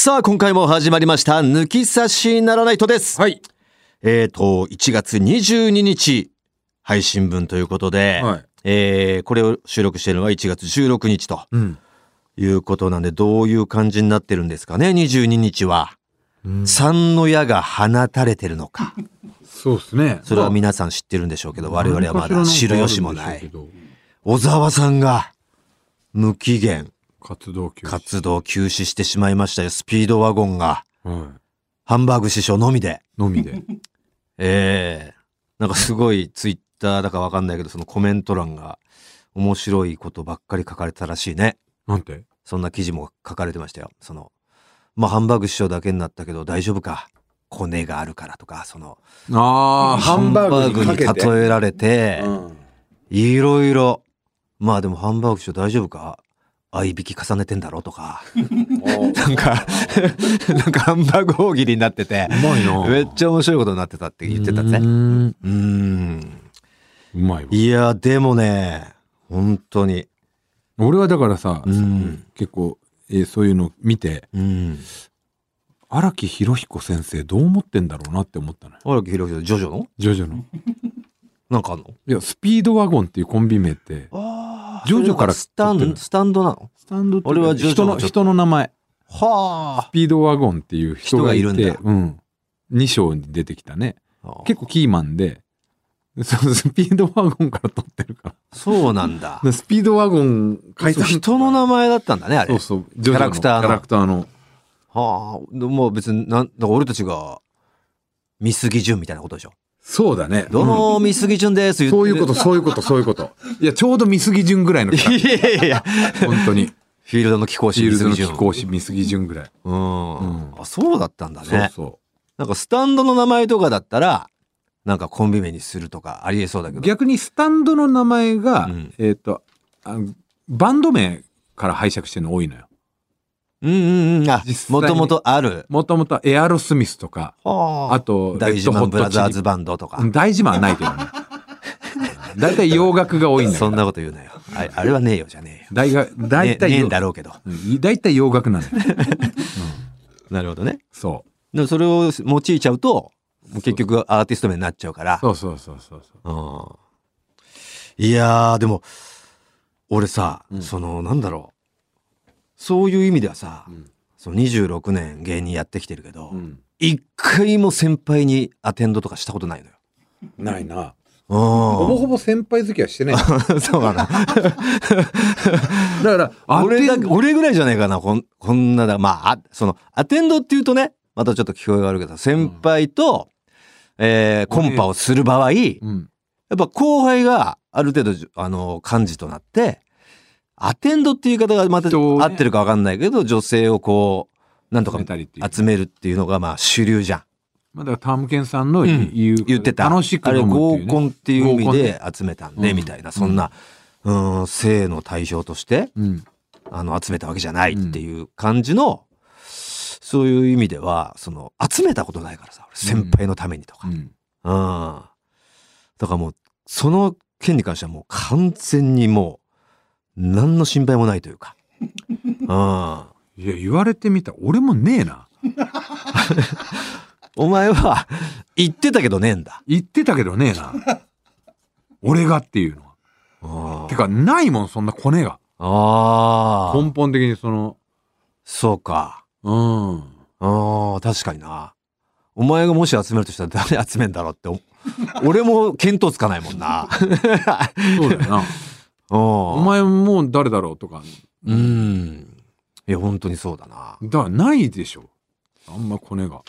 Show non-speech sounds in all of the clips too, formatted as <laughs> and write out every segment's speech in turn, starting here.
さあ、今回も始まりました、抜き差しならないとです。はい。えーと、1月22日、配信分ということで、はいえーこれを収録しているのが1月16日とうん。いうことなんで、どういう感じになってるんですかね、22日は。三の矢が放たれてるのか。そうですね。それは皆さん知ってるんでしょうけど、我々はまだ知る由もない。小沢さんが、無期限ど活動休止。活動休止してしまいましたよ。スピードワゴンが、はハンバーグ師匠のみで。い。のみで。<laughs> ええなんかすごいツイッターだかわかんないけど、そのコメント欄が面白いことばっかり書かれてたらしいね。なんて？そんな記事も書かれてましたよ。その、まあ、ハンバーグ師匠だけになったけど大丈夫か？コネがあるからとか、その、ああ、ハンバーグに。例えられて、うんいろいろ、まあでもハンバーグ師匠大丈夫か？合いびき重ねてんだろとか、<laughs> なんか、<laughs> なんかハンバーグ大喜利になっててう、まいな。めっちゃ面白いことになってたって言ってたぜ。うーんうまいわ。いや、でもね、本当に。俺はだからさ、うん結構、えーそういうの見て、うん。荒木博彦先生どう思ってんだろうなって思ったのよ。荒木宏之ジョジョの？ジョジョの。<laughs> なんかあんの？いや、スピードワゴンっていうコンビ名って、あジョジョからスタンド、スタンドなの？スタンド俺はジョジョ人の、人の名前。はスピードワゴンっていう人がいるんだうん。2章に出てきたね。あ。結構キーマンで、そのスピードワゴンから取ってるかそうなんだ。ら。<laughs> スピードワゴン書いた人の名前だったんだね、あれ。そうそう。キャラクターのキャラクターの。はあ。でも別に、なん、だから俺たちが、見過ぎ順みたいなことでしょ。そうだね。どうも、見過ぎ順です。言ってそういうこと、そういうこと、そういうこと。いや、ちょうど見過ぎ順ぐらいのキャラいやいやいや。本当に。フィールドの貴公子シールズの見過ぎ順。貴公子見過ぎ順ぐらい。うん。うんあ、そうだったんだそうね。そなんかスタンドの名前とかだったら、なんかコンビ名にするとかありえそうだけう。ど。逆にスタンドの名前が、うんえっ、とバンド名から拝借してるの多いのよ。うんうんうん。もともとある。もともとエアロスミスとか、はあと、大事マンブラザーズバンドとか。うん大事マンはないけどね。<laughs> 大体洋楽が多いんだよ。そんなこと言うなよ。あれはねえよじゃねえよ。大体ねねえ洋んだろうけど。うん大体洋楽なんだよ。<laughs> なるほどね。そでもそれを用いちゃうと、結局アーティスト名になっちゃうからう。。そうそうそうそうそう。うん。いやー、でも、俺さ、うんその、なんだろう。そういう意味ではさ、うんその26年芸人やってきてるけど、うん一回も先輩にアテンドとかしたことないのよ。ないな。うん。ほぼほぼ先輩付きはしてない。<laughs> そうかな。<laughs> だから、あ俺だ俺ぐらいじゃないかな、こんこんなだ。まあ、あその、アテンドっていうとね、またちょっと聞こえがあるけど、先輩と、えーコンパをする場合、やうん。っぱ後輩がある程度、あの、幹事となって、アテンドっていう言い方がまた合ってるかわかんないけど、女性をこう、なんとか集めるっていうのがまあ主流じゃん。まあ、だからタームケンさんのうん言う、言ってた。楽しくっていう、ね。合コンっていう意味で集めたんで、うんみたいな、そんな、うん、性の対象として、うん。あの、集めたわけじゃないっていう感じの、そういう意味では、その、集めたことないからさ、俺先輩のためにとか。うん。うん。だからもう、その件に関してはもう完全にもう、何の心配もないというか。<laughs> うん。いや、言われてみた。俺もねえな。<laughs> お前は、言ってたけどねえんだ。言ってたけどねえな。俺がっていうのは。あてか、ないもん、そんなコネが。あー。根本的にその、そうか。うん。ああ、確かにな。お前がもし集めるとしたら誰集めんだろうってお <laughs> 俺も見当つかないもんなそうだよな。おお前もう誰だろうとか。うんいや本当にそうだなだからないでしょ。あんまコネが。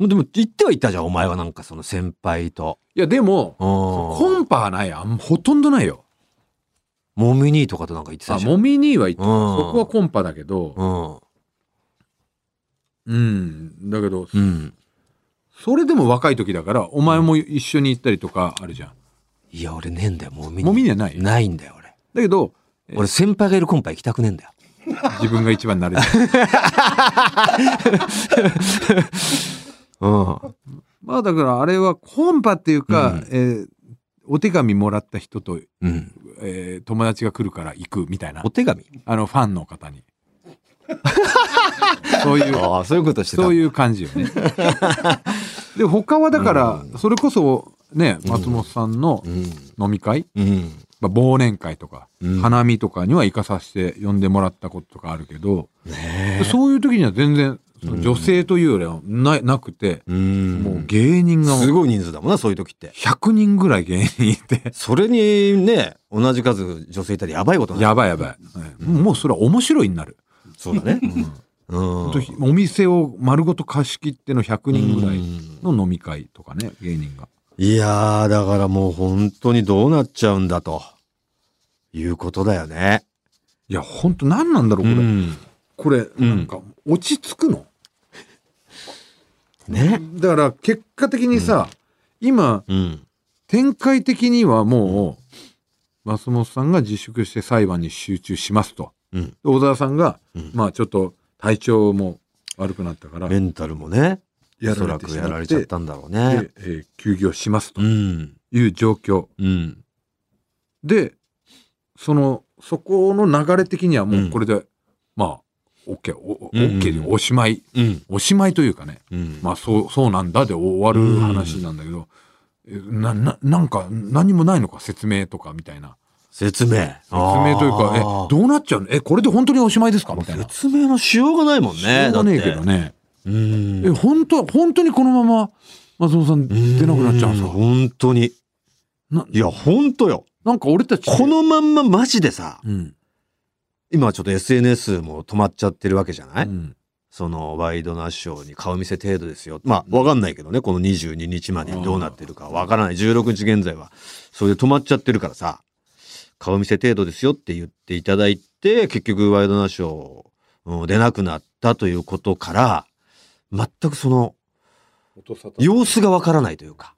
でも言っては言ったじゃんお前はなんかその先輩といや、でも、ココンパはない。あんまほとんどないよ。モミニーとかとなんか言ってたあ、じゃんモミニーは言ってた。うんそこはコンパだけど、うん。だけど、うんうんそれでも若い時だから、お前も一緒に行ったりとかあるじゃん。いや俺ねえんだよ。モミニーモミニーはない？ないんだよ俺。だけど、俺先輩がいるコンパ行きたくねえんだよ。自分が一番になれる。<laughs> うん。まあだからあれはコンパっていうか、うん。えーお手紙もらった人と、うん。えー友達が来るから行くみたいな。お。手紙？あのファンの方に。<laughs> そういう、ああそういうことしてたそういう感じよね。で、他はだから、それこそね、松本さんのうん。飲み会、うん。まあ、忘年会とか、うん。花見とかには行かさせて呼んでもらったこととかあるけど、ねそういう時には全然、女性というよりはななくて、もう芸人がすごい人数だもんなそういう時って。100人ぐらい芸人いて、それにね同じ数女性いたらやばいことになる。やばいやばい。はいもうそれは面白いになる。そうだね。うん。お店を丸ごと貸し切っての100人ぐらいの飲み会とかね、芸人が。いやーだからもう本当にどうなっちゃうんだと。いうことだよね。いや、本当何なんだろう、これ。うん。これ、ん。なんか、落ち着くの？ね。だから、結果的にさ、今、うん。展開的にはもう、松本さんが自粛して裁判に集中しますと。小沢さんが、うん。まあちょっと体調も悪くなったから、メンタルもねやおそらくやられちゃったんだろうね。で、えー休業しますとうん。いう状況。うん。で、その、そこの流れ的にはもうこれで、まあ、OK、おうんうん OK でおしまい、うん。おしまいというかね、うん。まあそう、そうなんだで終わる話なんだけど、えな、な、なんか何もないのか？説明とかみたいな。説明。説説明というか、え、どうなっちゃうの？え、これで本当におしまいですか？みたいな。説明のしようがないもんねしょうがねえけどね。うん。え、本当本当にこのまま松本さん出なくなっちゃうんですか？本当に。ないや本当よ。なんか俺たち。このまんまマジでさうん。今ちょっと SNS も止まっちゃってるわけじゃない、うん。そのワイドナショーに顔見せ程度ですよ。まあ、わかんないけどね、この22日までにどうなってるかわからない。16日現在は、それで止まっちゃってるからさ、顔見せ程度ですよって言っていただいて、結局ワイドナショー、うん出なくなったということから、全くその、様子がわからないというか、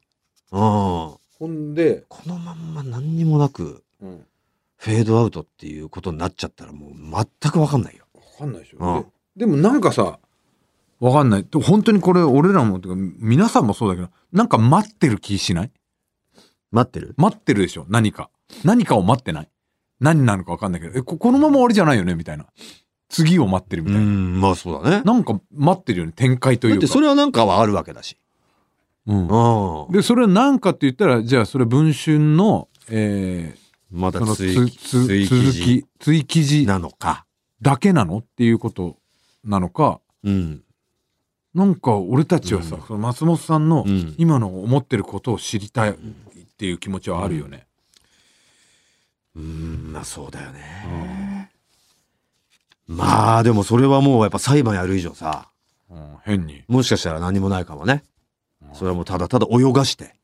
うん。こほんで、のまんま何にもなく、うん。フェードアウトっていうことになっちゃったらもう全くわかんないよ。わかんないでしょ。うんででもなんかさ、わかんない。で本当にこれ俺らも、てか皆さんもそうだけど、なんか待ってる気しない？待ってる？待ってるでしょ何か。何かを待ってない何なのかわかんないけど、え、ここのまま終わりじゃないよね？みたいな。次を待ってるみたいな。うん、まあそうだね。なんか待ってるよね展開というか。だってそれはなんかはあるわけだし。うんうん。で、それは何かって言ったら、じゃあそれ文春の、えまだー、その追つつ追記続事き、追記事なのか。だけなのっていうことなのか、うん。なんか俺たちはさ、その松本さんのうん今の思ってることを知りたいっていう気持ちはあるよね。うん、まあそうだよね。まあでもそれはもうやっぱ裁判やる以上さ、うん変に。もしかしたら何もないかもね。それはもうただただ泳がして、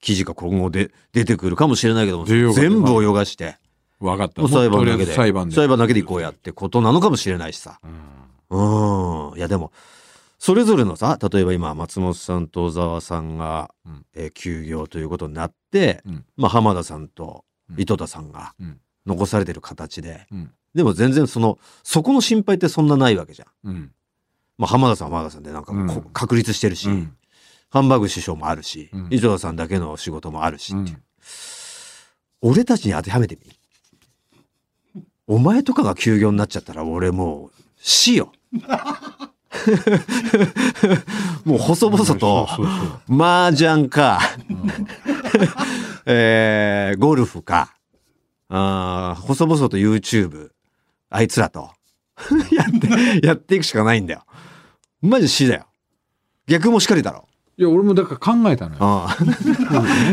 記事が今後で出てくるかもしれないけども、全部泳がして、わかった。もう裁判だけで、ず裁判で。裁判だけで行こうやってことなのかもしれないしさ。うんうん。いやでも、それぞれのさ、例えば今、松本さんと小沢さんが、うんえー休業ということになって、うんまあ浜田さんとうん井戸田さんがうん残されてる形で、うんでも全然その、そこの心配ってそんなないわけじゃん。うん。まあ浜田さんは浜田さんでなんかもうん。確立してるし、うん。ハンバーグ師匠もあるし、うん。井戸田さんだけの仕事もあるし、う。ん。俺たちに当てはめてみ。お前とかが休業になっちゃったら俺もう死よ。<laughs> もう細々と麻雀か、<laughs> えーゴルフか、あー細々と YouTube、あいつらと <laughs> やって、やっていくしかないんだよ。マジ死だよ。逆もしかりだろ。いや俺もだから考えたのよああ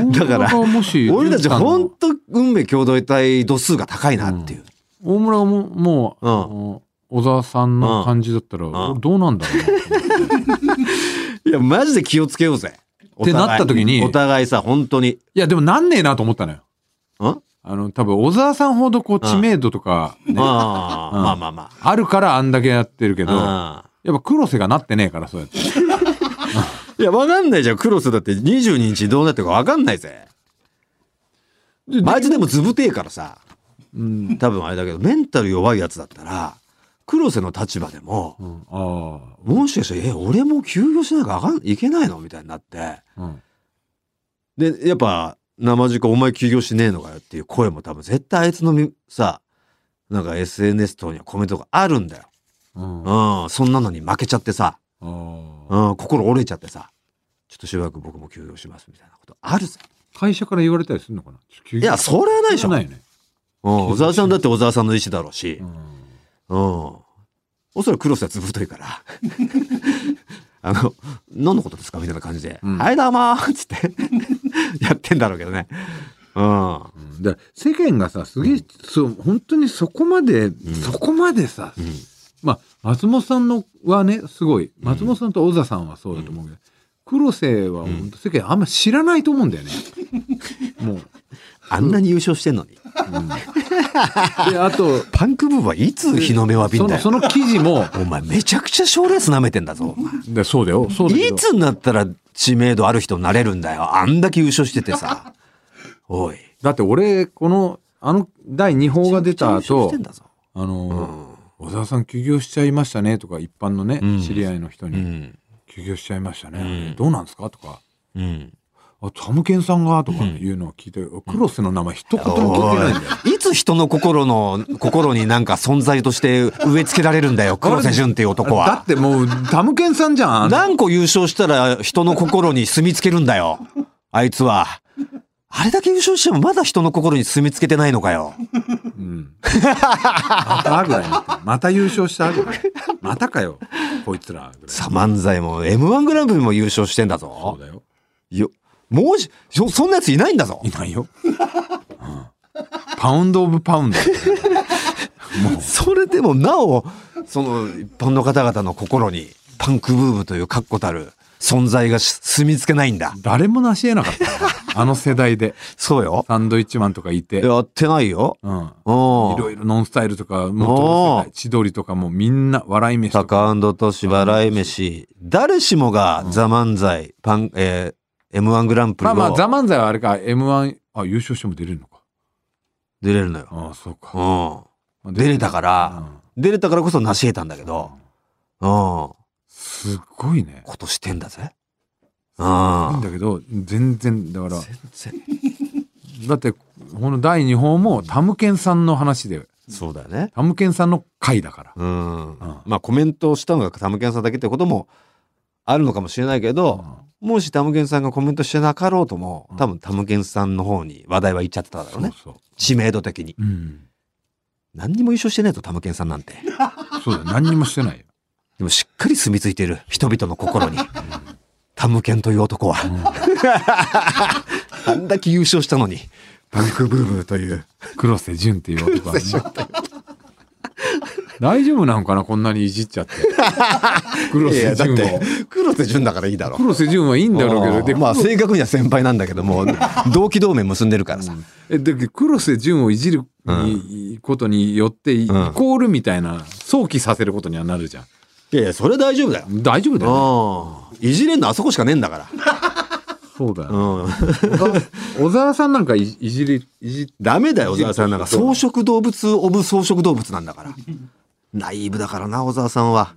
うん <laughs> だから俺たち本当運命共同体度数が高いなっていう。大村がもうもう、うん小沢さんの感じだったら、ん俺どうなんだろうな <laughs> いや、マジで気をつけようぜ。ってなった時にお互いさ、本当に。いやでもなんねえなと思ったのよん？あの多分小沢さんほどこう知名度とか、ね。ああ、うん。まあまあまあ。るからあんだけやってるけどやあ。っぱ黒瀬がなってねえからそうやって。<laughs> いや、わかんないじゃん。クロスだって。22日どうなってるかわかんないぜ。マジでもずぶてえからさ。うん、多分あれだけど、メンタル弱いやつだったら、黒瀬の立場でもう、ん、あもしかして、え、俺も休業しなきゃあかんいけないの？みたいになって。あ、うん、で、やっぱ、生地かお前休業しねえのかよっていう声も多分絶対あいつのみさ、なんか SNS 等にはコメントがあるんだよ。うん、あうん、そんなのに負けちゃってさ、あうん、心折れちゃってさ、ちょっとしばらく僕も休業しますみたいなことあるぜ。会社から言われたりするのかな？いや、それはないでしょ。ないよね、うん、小沢さんだって小沢さんの意思だろうし。う、ん。うん。おそらくクロスはずぶといから。<laughs> あの、何のことですか？みたいな感じで。うん。はい、どうもーっつって <laughs> やってんだろうけどね。うん。世間がさすげえ、そう本当にそこまで、そこまでさ、うん。まあ松本さんのはねすごい松本さんと小田さんはそうだと思うけど、黒瀬は本当世間あんま知らないと思うんだよね。もう <laughs> あんなに優勝してんのに。であとパンクブーはいつ日の目を浴びんだよ。その記事もお前めちゃくちゃ賞レース舐めてんだぞ。でそうだよそうだいつになったら知名度ある人になれるんだよ。あんだけ優勝しててさ。<laughs> おい。だって俺このあの第2報が出た後。あの、小沢さん休業しちゃいましたねとか一般のね、うん知り合いの人に、うん。休業しちゃいましたね、うんどうなんですかとかうん。あサムケンさんがとかいうのを聞いて、クロスの名前一言も聞いてないんだよ。いつ人の心の、心になんか存在として植え付けられるんだよ、黒瀬淳っていう男だはっ。てもうタムケンさんじゃん。何個優勝したら人の心に住み付けるんだよ。あいつは。あれだけ優勝してもまだ人の心に住み付けてないのかよ。うん。またぐらいまた優勝したぐらい。またかよ。こいつら。さ、漫才も M1 グランプリも優勝してんだそぞう。だよ。よ、もうし、そそんなやついないんだぞい。ないよ。うんパウンド・オブ・パウンド。それでもなお、その一般の方々の心にパンクブームという確固たる存在がし住み付けないんだ。誰も成し得なかったよ。あの世代で。そうよ。サンドイッチマンとかいて。やってないよ。うん。うん。いろいろノンスタイルとか、千鳥とかもみんな笑い飯タとか。カとし笑い飯。誰しもがザ漫才、パン、えー、M1 グランプリをまあまあ、ザ・漫才はあれか、M1、あ、優勝しても出れるのか。出れるのよ。ああ、そうか。うん。出れたから、出れたからこそ成し得たんだけど、うん。こすっごいね。としてんだぜ。ういいんん。だけど、全然、だから、全だって、この第2報もタムケンさんの話で、そうだよね。タムケンさんの回だから。うん。まあコメントをしたのがタムケンさんだけってこともあるのかもしれないけど、もしタムケンさんがコメントしてなかろうとも、多分タムケンさんの方に話題は行っちゃってただろうね。そうそう。知名度的に。うん。何にも優勝してないとタムケンさんなんて。そうだよ。何にもしてないよ。でもしっかり住み着いてる人々の心に。タムケンという男は。<laughs> あんだけ優勝したのに。パンクブームという。黒瀬淳っていう男は、ね。大丈夫なのかなこんなにいじっちゃって。<laughs> 黒瀬淳を。黒瀬淳だからいいだろう。黒瀬淳はいいんだろうけど、で、まあ黒正確には先輩なんだけども、同期同盟結んでるからさ。えだけど黒瀬淳をいじるに、ことによってイ、コールみたいな想起させることにはなるじゃん。いやいや、それは大丈夫だよ。大丈夫だよ、ね。うん。いじれんのあそこしかねえんだから。そうだよ、うん。小沢さんなんかいいじり、いじダメだよ、小沢さんなんか。草食動物オブ草食動物なんだから。ナイーブだからな、小沢さんは。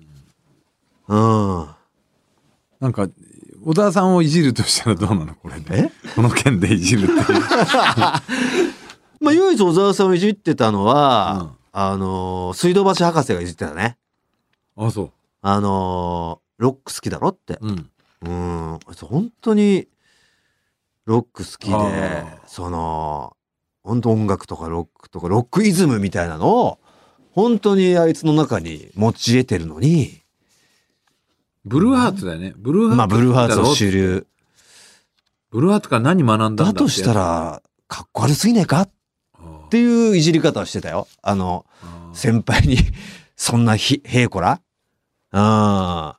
うん。なんか、小沢さんをいじるとしたらどうなの？これで。この件でいじるって。<laughs> まあ、唯一小沢さんをいじってたのは、あのー、水道橋博士がいじってたね。あ、そあのー、ロック好きだろって。う。うん。うん。本当に、ロック好きあでー、その、本当音楽とかロックとか、ロックイズムみたいなのを、本当にあいつの中に持ち得てるのに、ブルーハーツだよね。ブルーハーツ。まあ、ブルーハーツを主る。流。ブルーハーツから何学んだんだだとしたら、かっこ悪すぎねえかっていういじり方をしてたよ。あの、先輩に、<laughs> そんなひ、へいこらああ、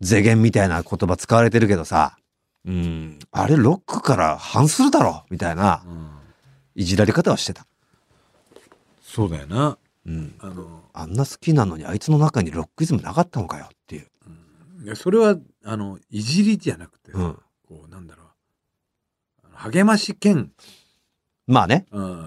世間みたいな言葉使われてるけどさ、うん、あれロックから反するだろみたいなうんいじられ方をしてた。そうだよな。うん。あの、あんな好きなのにあいつの中にロックイズムなかったのかよっていう。いやそれは、あの、いじりじゃなくて、うん。こう、なんだろう。励まし兼、まあね。うん。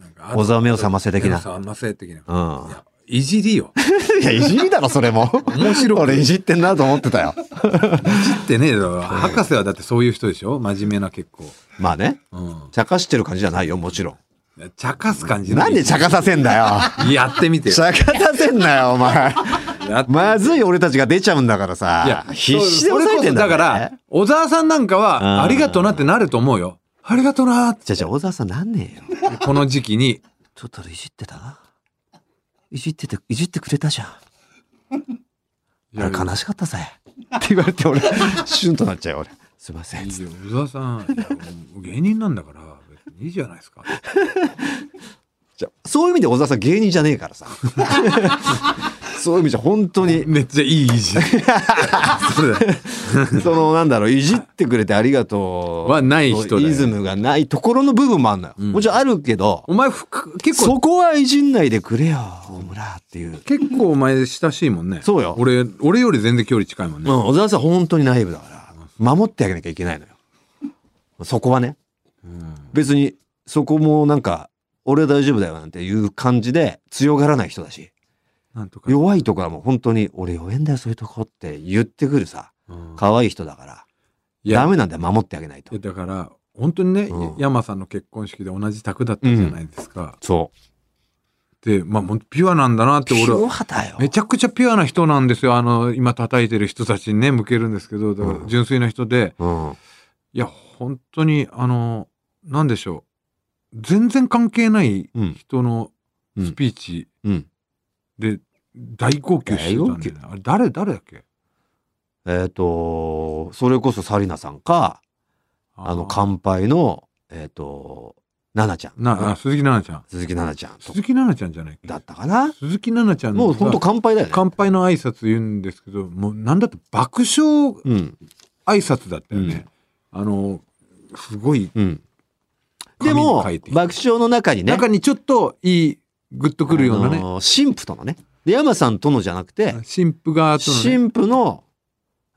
なんか小沢目を覚ませ的なませ的な。うんいや、いじりよ。<laughs> いや、いじりだろ、それも。面白く俺いじってんなと思ってたよ。いじってねえだろ。<laughs> 博士はだってそういう人でしょ？真面目な結構。まあね。うん。茶化してる感じじゃないよ、もちろ茶化す感じん。なんで茶化させんだよ。やってみてよ。茶化させんなよ、お前。まずい俺たちが出ちゃうんだからさ。いや、必死で抑えてんだそれこそだから、小沢さんなんかうんは、ありがとうなってなると思うよ。ありがとうなって、じゃあじゃあ小沢さんなんねえよ。この時期に。ちょっといじってた？ないじってて、いじってくれたじゃん。あれ悲しかったぜ。って言われて俺、シュンとなっちゃうよ、俺。すいません。小沢さん、芸人なんだから、いいじゃないですか。<laughs> じゃあそういう意味で小沢さん芸人じゃねえからさ。<laughs> そういう意味じゃ本当に、めっちゃいいいじ。<laughs> そのなんだろう、いじってくれてありがとう。はない人イズムがないところの部分もあるのよ。んもちろんあるけど、お前ふく、結構、そこはいじんないでくれよ、大村っていう。結構お前親しいもんね。そうよ俺、俺より全然距離近いもんね。うん、小沢さん本当にナイーブだから、守ってあげなきゃいけないのよ。そこはね。うん別に、そこもなんか、俺は大丈夫だよなんていう感じで強がらない人だし、なんとか。弱いとこはもう本当に、俺弱えんだよ、そういうとこって言ってくるさ、うん可愛い人だから、ダメなんだよ、守ってあげないと。だから、本当にね、うん山さんの結婚式で同じ宅だったじゃないですか。そう。で、まあ、ピュアなんだなってピ俺は。めちゃくちゃピュアな人なんですよ。あの、今叩いてる人たちにね、向けるんですけど、だからうん純粋な人で、うん。いや、本当に、あの、なんでしょう。全然関係ないうん。人のうんスピーチうん。で大号泣してたんだよね。あれ、誰、誰だっけ？えっ、と、それこそサリナさんか、あの、乾杯の、えっ、と、ナナちゃん。な、あ鈴木奈々ちゃん。鈴木奈々ちゃんと鈴木奈々ちゃんじゃないだったかな？鈴木奈々ちゃんもう本当が乾杯だよね。乾杯の挨拶言うんですけど、もうなんだって爆笑うん。挨拶だったよね。あの、すごい、うん。でも爆笑の中にね、中にちょっといい、グッとくるようなね。あのー神父とのね、で山さんとのじゃなくて、新婦がとのね、神父の、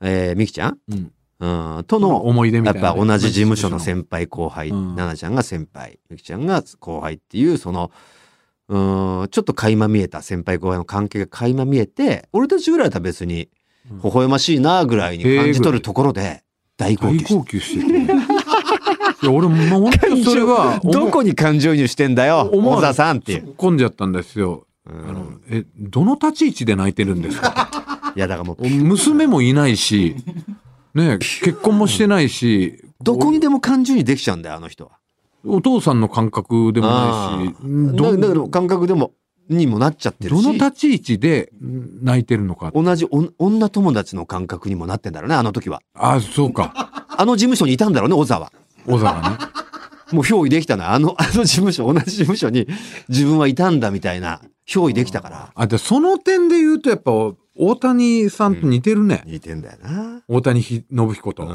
えー、みきちゃん、うん。うん、との、思い出みやったいなね、ぱ同じ事務所の先輩後輩、うん。奈々ちゃんが先輩、みきちゃんが後輩っていう、その、うん、ちょっと垣間見えた先輩後輩の関係が垣間見えて、俺たちぐらいだったら別に、うん。微笑ましいなぐらいに感じ取るところで、大号大泣して号泣してて、ね。いや、俺もう本当にそれは、どこに感情移入してんだよ、小田さんって。突っ込んじゃったんですよ。うん。あの、え、どの立ち位置で泣いてるんですか？いや、だからもう、娘もいないし、ね、結婚もしてないし、どこにでも感情にできちゃうんだよ、あの人は。お父さんの感覚でもないし、どだだから感覚でも、にもなっちゃってるし。どの立ち位置で泣いてるのか。同じお女友達の感覚にもなってんだろうね、あの時は。あ、そうか。あの事務所にいたんだろうね、小沢。小沢ね。もう憑依できたのは、あの、あの事務所、同じ事務所に自分はいたんだみたいな、憑依できたから。あ、で、その点で言うとやっぱ、大谷さんと似てるね。似てんだよな。大谷ひ信彦と。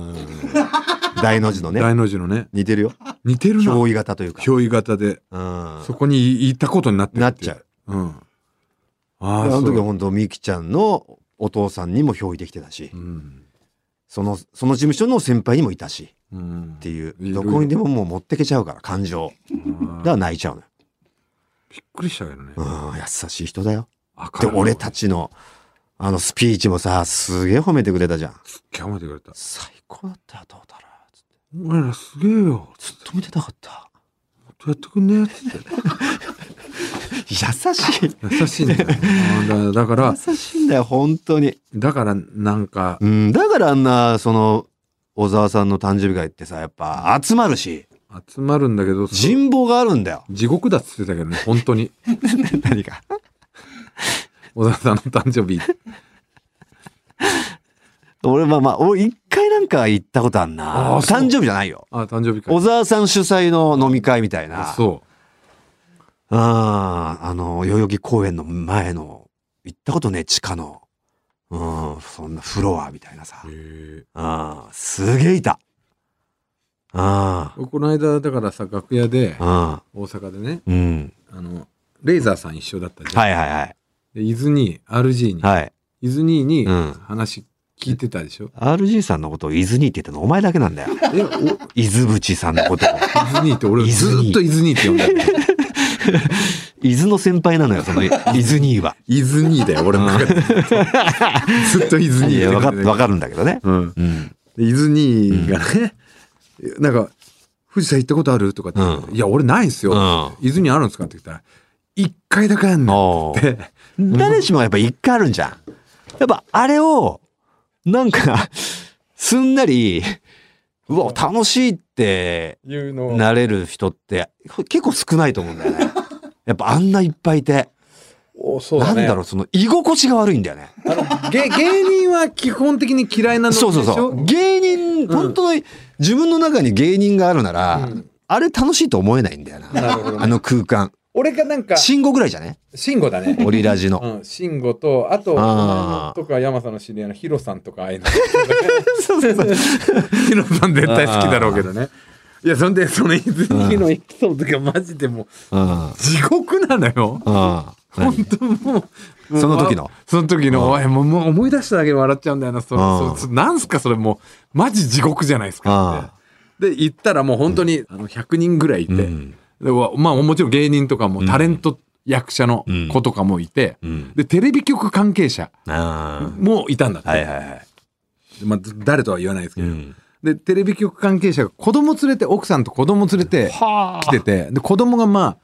大の字のね。大の字のね。似てるよ。似てるな。憑依型というか。憑依型で、うん。そこにいたことになってるなっちゃう。う。うん。あああ、の。時は本当みきちゃんのお父さんにも憑依できてたしう、ん。その、その事務所の先輩にもいたし、うんっていう、どこにでももう持ってけちゃうから、感情。だから泣いちゃうのよ。びっくりしたけどね。うん、優しい人だよ。で、俺たちの、あのスピーチもさ、すげえ褒めてくれたじゃん。すっげえ褒めてくれた。最高だったよ、どうだろう。つって俺らすげえよ。ずっと見てたかった。どうやってくんねつって。優しい。優しいんだよ。うんだだから、優しいんだよ、本当に。だからなんか、うん、だからあんな、その、小沢さんの誕生日会ってさ、やっぱ集まるし、集まるんだけど、人望があるんだよ。地獄だっつってたけどね、本当に。<laughs> 何か。小沢さんの誕生日。俺はまあ、俺一回なんか行ったことあんな。誕生日じゃないよ。あ、誕生日会。小沢さん主催の飲み会みたいな。あそああ、あの、代々木公園の前の、行ったことね、地下の。うん、そんなフロアみたいなさ。ああ、すげえいた。あこの間、だからさ、楽屋であ、、ああ、大阪でね、うん。あの、レーザーさん一緒だったじゃん。はいはいはい。で、伊豆に、RG に、はい。伊豆ににうん話聞いてたでしょ？RG さんのことを伊豆にって言ってるのお前だけなんだよ。え、お？伊豆淵さんのことを。伊豆にって俺伊ずっと伊豆にって呼んでる。<laughs> <laughs> 伊豆の先輩なのよ、その伊豆には。伊豆にだよ、俺の中で。ずっと伊豆にわかわる。かるんだけどね。うん。うん。で伊豆にがね、なんか、富士山行ったことある？とかってうんいや、俺ないんすよ。うん伊豆にあるんですか？って言ったら、一回だけあんのおって。誰しもやっぱ一回あるんじゃん。やっぱあれを、なんか、すんなり、うわ、楽しいってなれる人って結構少ないと思うんだよね。<laughs> やっぱあんないっぱいいて、おそうなんだろう、その居心地が悪いんだよね。芸芸人は基本的に嫌いなのでしょ？そうそうそう。芸人、本当に自分の中に芸人があるなら、うんあれ楽しいと思えないんだよな。なあの空間。俺がなんか、慎吾ぐらいじゃね？慎吾だね。オリラジの。うん、慎吾と、あと、お前あとか山さんの知り合いのヒロさんとかああいうの。<laughs> そうそうそう。<laughs> ヒロさん絶対好きだろうけどね。いや、そんで、その伊豆のエピソードがマジでもう、うん。地獄なのよ。うん。本当もう。その時の？その時の、おいもうもう思い出しただけで笑っちゃうんだよな。そうんそそなんすか、それもう、マジ地獄じゃないですかって。で、行ったらもう本当に、あの、100人ぐらいいて、まあもちろん芸人とかもタレント役者の子とかもいて、うん。で、テレビ局関係者あもいたんだって。あ。はいはいはい。まあ、誰とは言わないですけど、うん。で、テレビ局関係者が子供連れて、奥さんと子供連れて来てて、で、子供がまあ、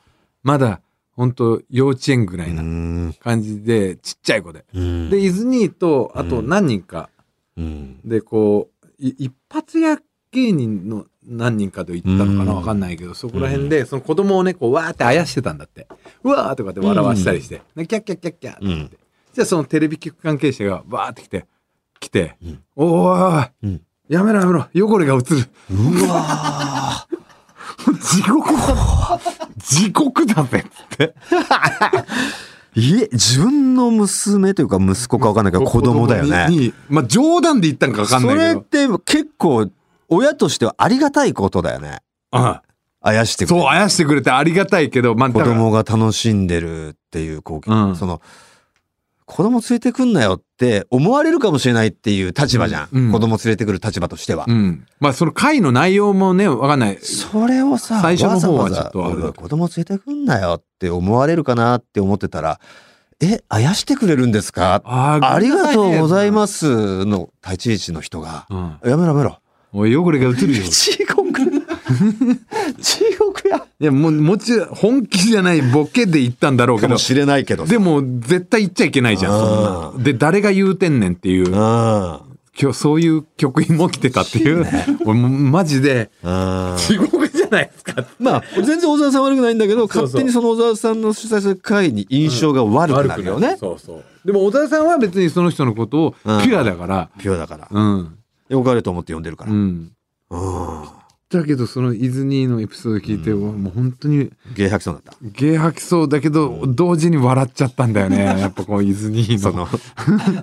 まだ、本当幼稚園ぐらいうなん感じで、ちっちゃい子で。うん。で、伊豆にと、あと何人かうん。で、こう、い一発屋芸人の何人かと行ったのかなうんわかんないけど、そこら辺で、その子供をね、こう、わーってあやしてたんだって。うわーとかって笑わしたりして、でキャッキャッキャッキャッって言って。じゃあそのテレビ局関係者がわーって来て、来て、うんおーい、うんやめろやめろ、汚れが映る。うわ地獄だ。地獄だぜ。って。ーいえ、自分の娘というか息子かわかんないけど子供だよね。まあ冗談で言ったんかわかんそないけど。れって結構親としてはありがたいことだよね。ああ。やしてくれそう、あやしてくれてありがたいけど、まあ、子だから。供が楽しんでるっていう光景、うん。その子供連れてくんなよって思われるかもしれないっていう立場じゃん、うんうん。子供連れてくる立場としては、うん。まあ、その回の内容もね、わかんない。それをさ最初の方はわざわざちょっとあれだけど。子供連れてくんなよって思われるかなって思ってたらえあやしてくれるんですか？あありがとうございす。ますの立ち位置の人が、うん。やめろやめろおい、汚れが映るよ。い <laughs> 地獄 <laughs> 地獄やや、もう、もちろん、本気じゃないボケで言ったんだろうけどかも、しれないけどでも、絶対言っちゃいけないじゃん、そんうな。で、誰が言うてんねんっていう、うん今日そういう局員も来てたっていう、俺もうマジで、うん地獄じゃないですか。まあ、全然小沢さん悪くないんだけど、そうそう勝手にその小沢さんの主催する会に印象が悪くなるよね。そうそう。でも、小田さんは別にその人のことを、ピうんュアだから、ピュアだから。うん。よかれと思って呼んでるから。ううん。ん。だけど、その伊豆にのエピソード聞いて、もう本当に、芸吐きそうになった。芸吐きそうだけど、同時に笑っちゃったんだよね。<laughs> やっぱこう、伊豆にの。その、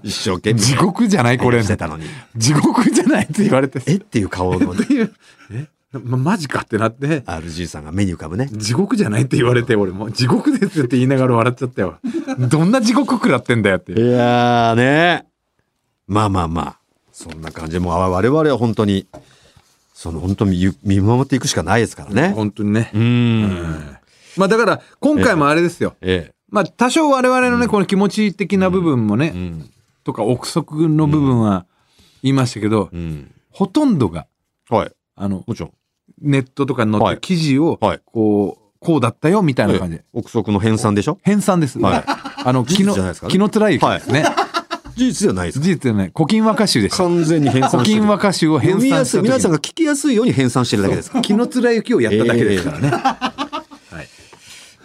一生懸命。地獄じゃないこれ。してたのに。地獄じゃないって言われて。え？っていう顔のっていう。<laughs> え？ま、マジかってなって、RG さんが目に浮かぶね。地獄じゃないって言われて、俺も、地獄ですって言いながら笑っちゃったよ。どんな地獄食らってんだよって。いやーね。まあまあまあ。そんな感じで、もう我々は本当に、その本当に見見守っていくしかないですからね。本当にねう。ん。まあだから、今回もあれですよ。えまあ多少我々のね、この気持ち的な部分もね、え。うん。とか憶測の部分は言いましたけど、うん。ほとんどが、はい。あの、もちろん。ネットとかに載っ記事を、はいこう、こうだったよ、みたいな感じで。憶測の編纂でしょ？編纂です。はい <laughs> あの、事木の、実じゃないですかね木の貫之ですね。事実ではないです事実ではない。古今和歌集でした。完全に編纂古今和歌集を編読みやすい。纂した時皆さんが聞きやすいように編纂してるだけです。から。木の貫之をやっただけですからね。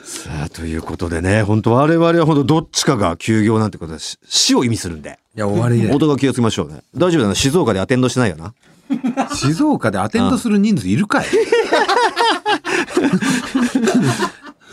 さあということでね本当我々は本当どっちかが休業なんてことはし死を意味するんで。いや終わりで音が気をつけましょうね。大丈夫だな。静岡でアテンドしてないよな。静岡でアテンドする人数いるかい <laughs>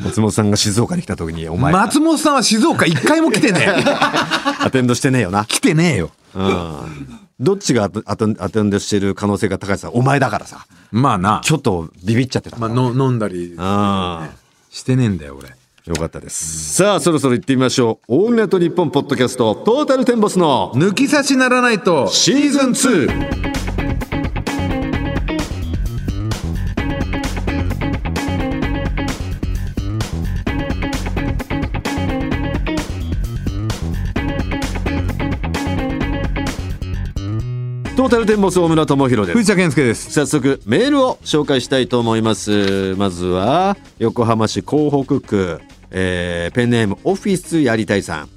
松本さんが静岡に来た時にお前松本さんは静岡一回も来てねえ。<laughs> アテンドしてねえよな。来てねえよ。うん。どっちがアテンドしてる可能性が高いさお前だからさ。まあな。ちょっとビビっちゃってた、まあの飲んだりあしてねえんだよ俺。よかったです。さあそろそろ行ってみましょう「オールナイトニッポン」ポッドキャストトータルテンボスの抜き差しならないとシーズン 2! トータルテンボス大村智弘です。藤田健介です。早速メールを紹介したいと思います。まずは横浜市港北区、えーペンネームオフィスやりたいさん。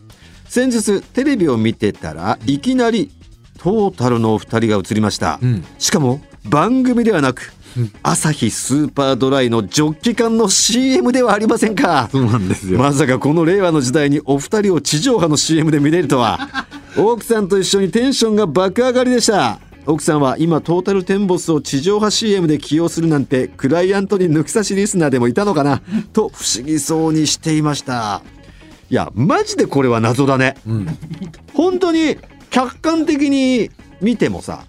先日テレビを見てたらいきなりトータルのお二人が映りました、ん。しかも番組ではなく、アサヒスーパードライのジョッキ缶の CM ではありませんか。そうなんですよ。まさかこの令和の時代にお二人を地上波の CM で見れるとは。奥さんと一緒にテンションが爆上がりでした。奥さんは今トータルテンボスを地上波 CM で起用するなんてクライアントに抜き差しリスナーでもいたのかな。と不思議そうにしていました。いやマジでこれは謎だね。うん。本当に客観的に見てもさ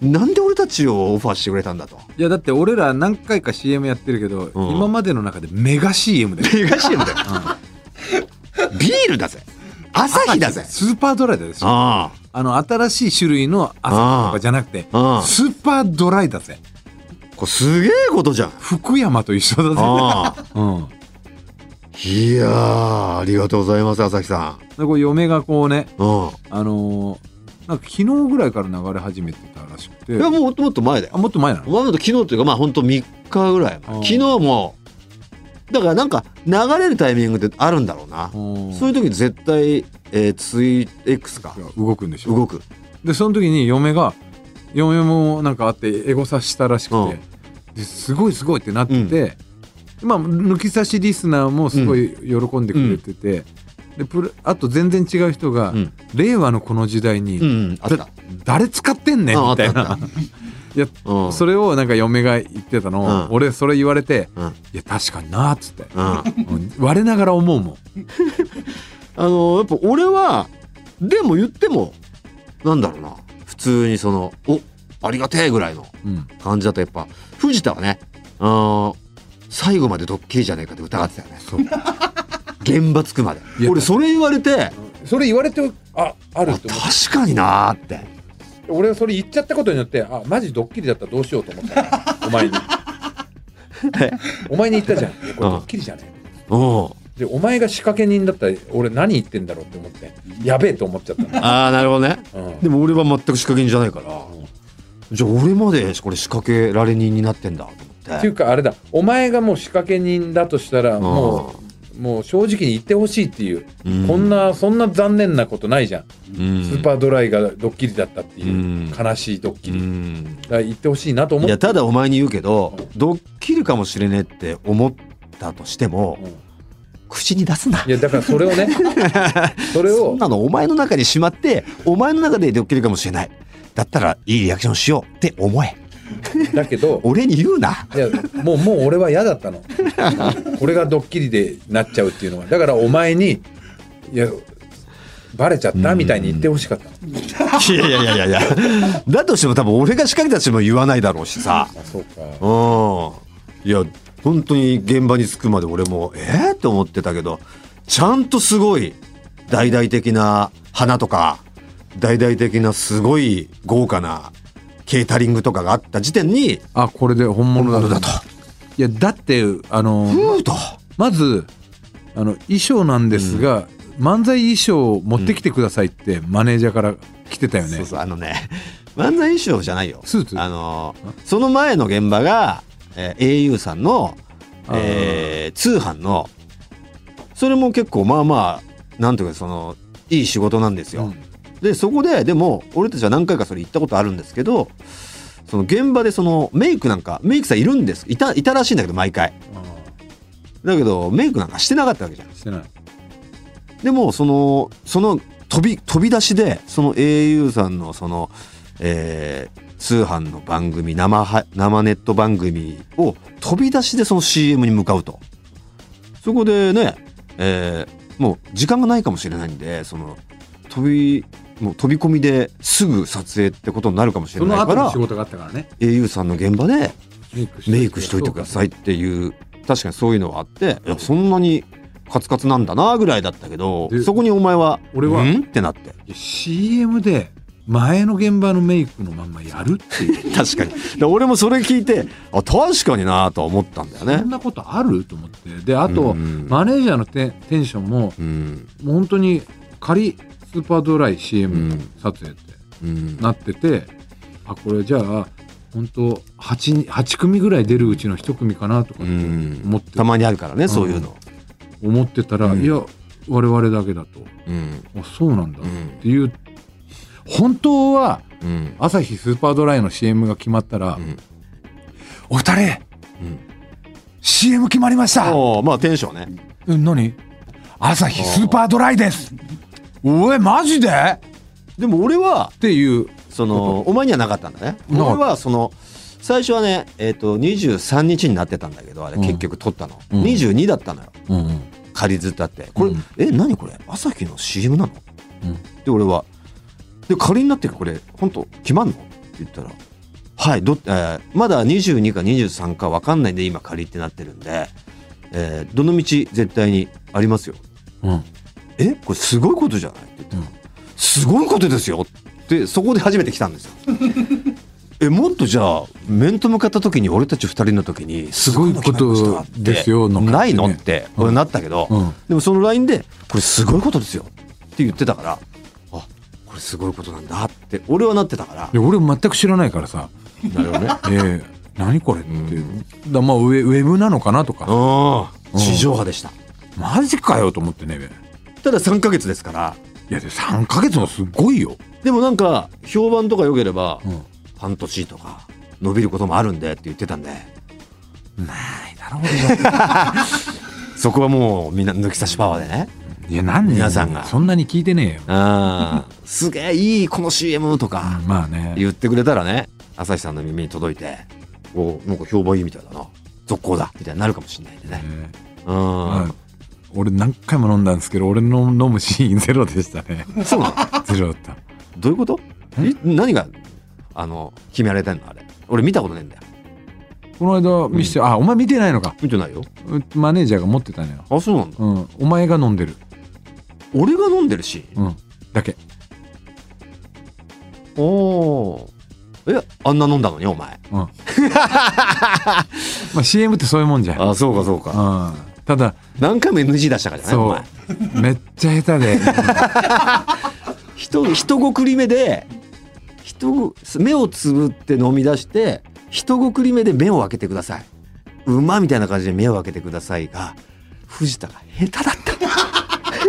なんで俺たちをオファーしてくれたんだと。いやだって俺ら何回か CM やってるけど、うん。今までの中でメガ CM でメガ CM だよ。ビールだぜ。朝日だぜ。スーパードライだよああ。の新しい種類の朝日とかじゃなくてああ。スーパードライだぜ。あこれすげえことじゃん。福山と一緒だぜ。ああ。うん。いやーありがとうございます朝日さでこう嫁がこうねんうん。あのーなんか昨日ぐらいから流れ始めてたらしくて。いやもっともっと前だよ。あもっと前なの？もっと昨日というかまあ本当3日ぐらい昨日もだからなんか流れるタイミングってあるんだろうな。うんそういう時絶対、えー、ツイ X か。動くんでしょ。動く。でその時に嫁が嫁もなんかあってエゴサしたらしくて、うん。ですごいすごいってなってて、まあ抜き差しリスナーもすごい喜んでくれてて、でプレあと全然違う人が、うん。令和のこの時代に、うんうん誰使ってんねんあみたいな。<laughs> いや、うん。それをなんか嫁が言ってたの。を、うん。俺それ言われて、うん。いや確かになっつって、我ながら思うもん。<laughs> あのやっぱ俺はでも言ってもなんだろうな。普通にそのおありがてえぐらいのうん。感じだとやっぱ藤田はね最後までドッキリじゃねえかって疑ってたよね現場着くまで。俺それ言われて。それ言われてああるあって確かになーって。俺はそれ言っちゃったことによってあマジドッキリだったらどうしようと思った。の <laughs> お前に。お前に言ったじゃん。これドッキリじゃねえ。う。んでお前が仕掛け人だったら俺何言ってんだろうって思ってやべえと思っちゃったの。ああなるほどね。うん。でも俺は全く仕掛け人じゃないから。じゃあ俺までこれ仕掛けられ人になってんだと思って。っていうかあれだ。お前がもう仕掛け人だとしたらもうもう正直に言ってほしいっていう、うん。こんなそんな残念なことないじゃん、うん。スーパードライがドッキリだったっていう、うん。悲しいドッキうリ、ん。だ言ってほしいなと思って。いやただお前に言うけどドッキリかもしれねえって思ったとしてもうん。口に出すな。いやだからそれをね <laughs> それをそんなのお前の中にしまってお前の中でドッキリかもしれない。だったらいいリアクションしようって思えだけど俺に言うな。いやもうもう俺は嫌だったの。<laughs> これがドッキリでなっちゃうっていうのはだからお前にいやバレちゃった？みたいに言ってほしかったの。いやいやいやいやだとしても多分俺が仕掛けたとしても言わないだろうしさ。あそうか。うん。いや本当に現場に着くまで俺もえ？ー、って思ってたけどちゃんとすごい大々的な花とか大々的なすごい豪華なケータリングとかがあった時点にあこれで本物だ。と。いやだってあのまずあの衣装なんですが、漫才衣装を持ってきてくださいってマネージャーから来てたよね、そうそうあのね漫才衣装じゃないよ。スーツ？あのその前の現場が、えー au さんの、えー通販のそれも結構まあまあなんていうかそのいい仕事なんですよ、うんでそこででも俺たちは何回かそれ行ったことあるんですけどその現場でそのメイクなんかメイクさんいるんですいたいたらしいんだけど毎回。だけどメイクなんかしてなかったわけじゃん。してない。でもそのその飛び飛び出しでその au さんのその、えー通販の番組生は生ネット番組を飛び出しでその CM に向かうと。そこでね、えーもう時間がないかもしれないんでその飛びもう飛び込みですぐ撮影ってことになるかもしれそないからの後の仕事があったからね。au さんの現場でメイクしといて。くださいっていう確かにそういうのはあっていやそんなにカツカツなんだなぐらいだったけどでそこにお前は俺はん？ってなって。CM で前の現場のメイクのまんまやるっていう。<laughs> 確かに。で俺もそれ聞いてあ確かになとは思ったんだよそねんなことある？と思って。であと、うん。マネージャーのテテンションもうん。もう本当に仮スーパードライう CM ん。撮影ってうん。なってて、あこれじゃあ本当 8, 8組ぐらい出るうちの1組かなとかうってん。思って。たまにあるからねそういうの。思ってたら、うん。いや我々だけだと。うん。あそうなんだ。っうん。ていう。本当はうん。朝日スーパードライの CM が決まったら、うん。お二人うん。CM 決まりました。まあテンションね。うん何？朝日スーパードライですおいマジで？っでも俺はていう。そのお前にはなかったんだね。俺はその最初はねえっ、と23日になってたんだけどあれうん。結局撮ったの、うん。22だったのよ。うんうん。仮ずってあって。これ、うん。え何これ？朝日の CM なの、うん。で俺はで仮になってこれ本当決まんの？って言ったらはいど、えーまだ22か23か分かんないんで今仮ってなってるんで、えーどの道絶対にありますよ。うんえこれすごいことじゃない？って言ったすごいことですよってそこで初めて来たんですよ。<laughs> えもっとじゃあ面と向かった時に俺たち二人の時にすごいの決まりましたってですよのないのってうん。俺なったけど、うん。でもその LINE でこれすごいことですよって言ってたからあこれすごいことなんだって俺はなってたから。いや俺全く知らないからさ。なるほどね。<laughs> ええ。何これって、う。んだまあウェウェブなのかなとか。うん。地上波でした。マジかよと思ってねただ3ヶ月ですから。いやで3ヶ月もすごいよ、でもなんか評判とか良ければうん、半年とか伸びることもあるんでって言ってたんで。ないだろ俺 <laughs> そこはもうみんな抜き差しパワーでね。いや何皆さんが。そんなに聞いてねえよ、すげえいいこの CM とかうんまあね。言ってくれたらね朝日さんの耳に届いておなんか評判いいみたいだな。続行だ。みたいになるかもしれないんでね。うん俺何回も飲んだんですけど俺の飲むシーンゼロでしたね。そうなの？ゼロだった。どういうこと？え？い何があの決められてんのあれ？俺見たことねえんだよ。この間見して、あお前見てないのか。見てないよ。うマネージャーが持ってたのよ。あそうなんだ。うん。お前が飲んでる。俺が飲んでるしうん。だけ。おおえあんな飲んだのにお前？うん。<laughs> まあ CM ってそういうもんじゃん。あそうかそうか。うんただ何回も NG 出したからじゃないおそ前。うめっちゃ下手で。人人ごくり目で人ご目をつぶって飲み出して人ごくり目で目を開けてください。馬みたいな感じで目を開けてくださいが藤田が下手だっ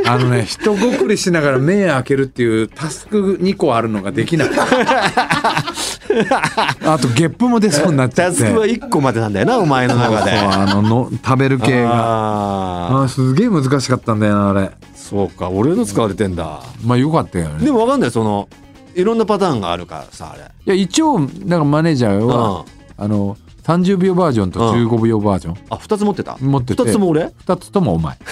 た。あのね人ごくりしながら目開けるっていうタスク2個あるのができない <laughs> <laughs> あとゲップも出そうになっちゃって。タスクは1個までなんだよなお前の中で。そうあのの食べる系が。ああすげえ難しかったんだよなあれ。ーそうか俺の使われてんだ。まあよかったよね。でも分かんないそのいろんなパターンがあるからさあれ。いや一応なんかマネージャーは、あの30秒バージョンと15秒バージョン。あ二つ持ってた？持ってて。二つとも俺？2つともお前。<laughs>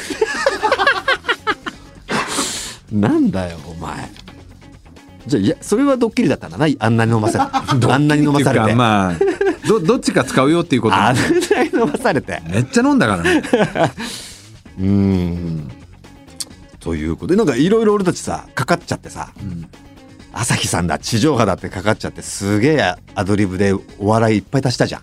なんだよお前じゃあいやそれはドッキリだったんだなあんなに飲まされて。<laughs> あんなに飲まされて、まあどどっちか使うよっていうこと。あんなに飲まされて。めっちゃ飲んだからね。<laughs> うーん。ということでなんかいろいろ俺たちさかかっちゃってさ、朝日さんだ地上波だってかかっちゃってすげえアドリブでお笑いいっぱい足したじゃん、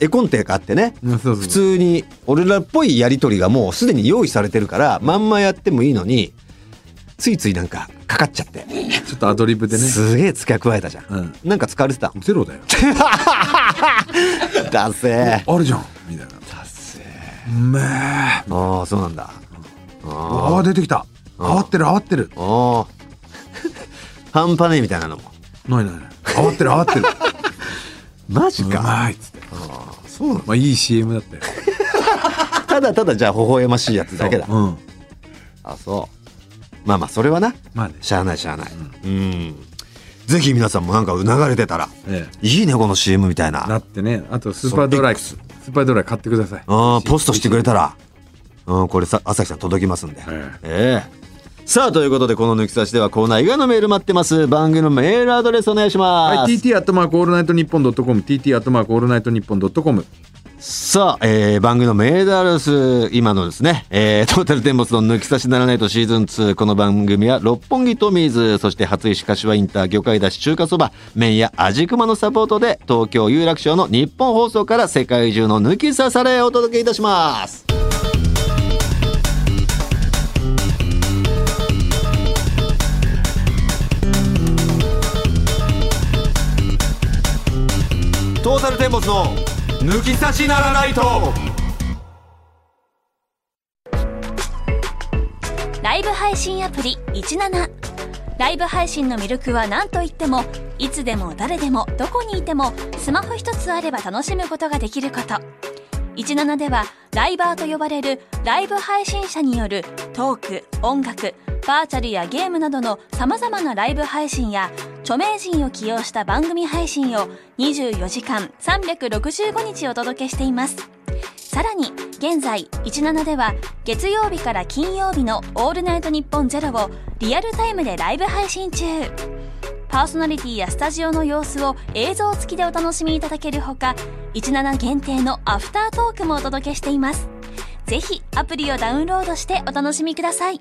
絵コンテがあってね普通に俺らっぽいやり取りがもうすでに用意されてるからまんまやってもいいのについついなんかかかっちゃって、ちょっとアドリブでね。すげえ付け加えたじゃん、うん。なんか使われてた。ゼロだよ。<laughs> だせあるじゃん。みたいな。だせうめえ。ああそうなんだ。あああ出てきた。慌ってる慌ってる。あああ <laughs> 半端ねえみたいなのも。ないないない。慌ってる慌ってる。う <laughs> マジか。まいっつって。そうなのまあいい CM だったよただただじゃあ微笑ましいやつだけだ。うん。あそうまあまあそれはな。まあね。しゃあないしゃあない。うん、ぜひ皆さんもなんか流れてたらえいいねこの CM みたいな。え。なってね、あとスーパードライ、ス。ーパードライ買ってください。あーポストしてくれたら、うん、これさ朝日さん届きますんで、ええ。えさあということでこの抜き差しではコーナー以外のメール待ってます。番組のメールアドレスお願いします、はい、TT アットマークオールナイトニッポンドットコム、TT アットマークオールナイトニッポンドットコム。さあ、えー、番組のメールアドレス、今のですね、えー、トータルテンボスの抜き差しならないとシーズン2。この番組は六本木トミーズ、そして初石柏インター魚介だし中華そば、麺や味熊のサポートで、東京有楽町のニッポン放送から世界中の抜き差されお届けいたします。トータルテンボスの抜き差しならないと。ライブ配信アプリ17ライブ配信の魅力は何といってもいつでも誰でもどこにいてもスマホ一つあれば楽しむことができること。17ではライバーと呼ばれるライブ配信者によるトーク音楽バーチャルやゲームなどの様々なライブ配信や著名人を起用した番組配信を24時間365日お届けしています。さらに現在17では月曜日から金曜日の「オールナイトニッポンゼロをリアルタイムでライブ配信中。パーソナリティやスタジオの様子を映像付きでお楽しみいただけるほか17限定のアフタートークもお届けしています。ぜひアプリをダウンロードしてお楽しみください。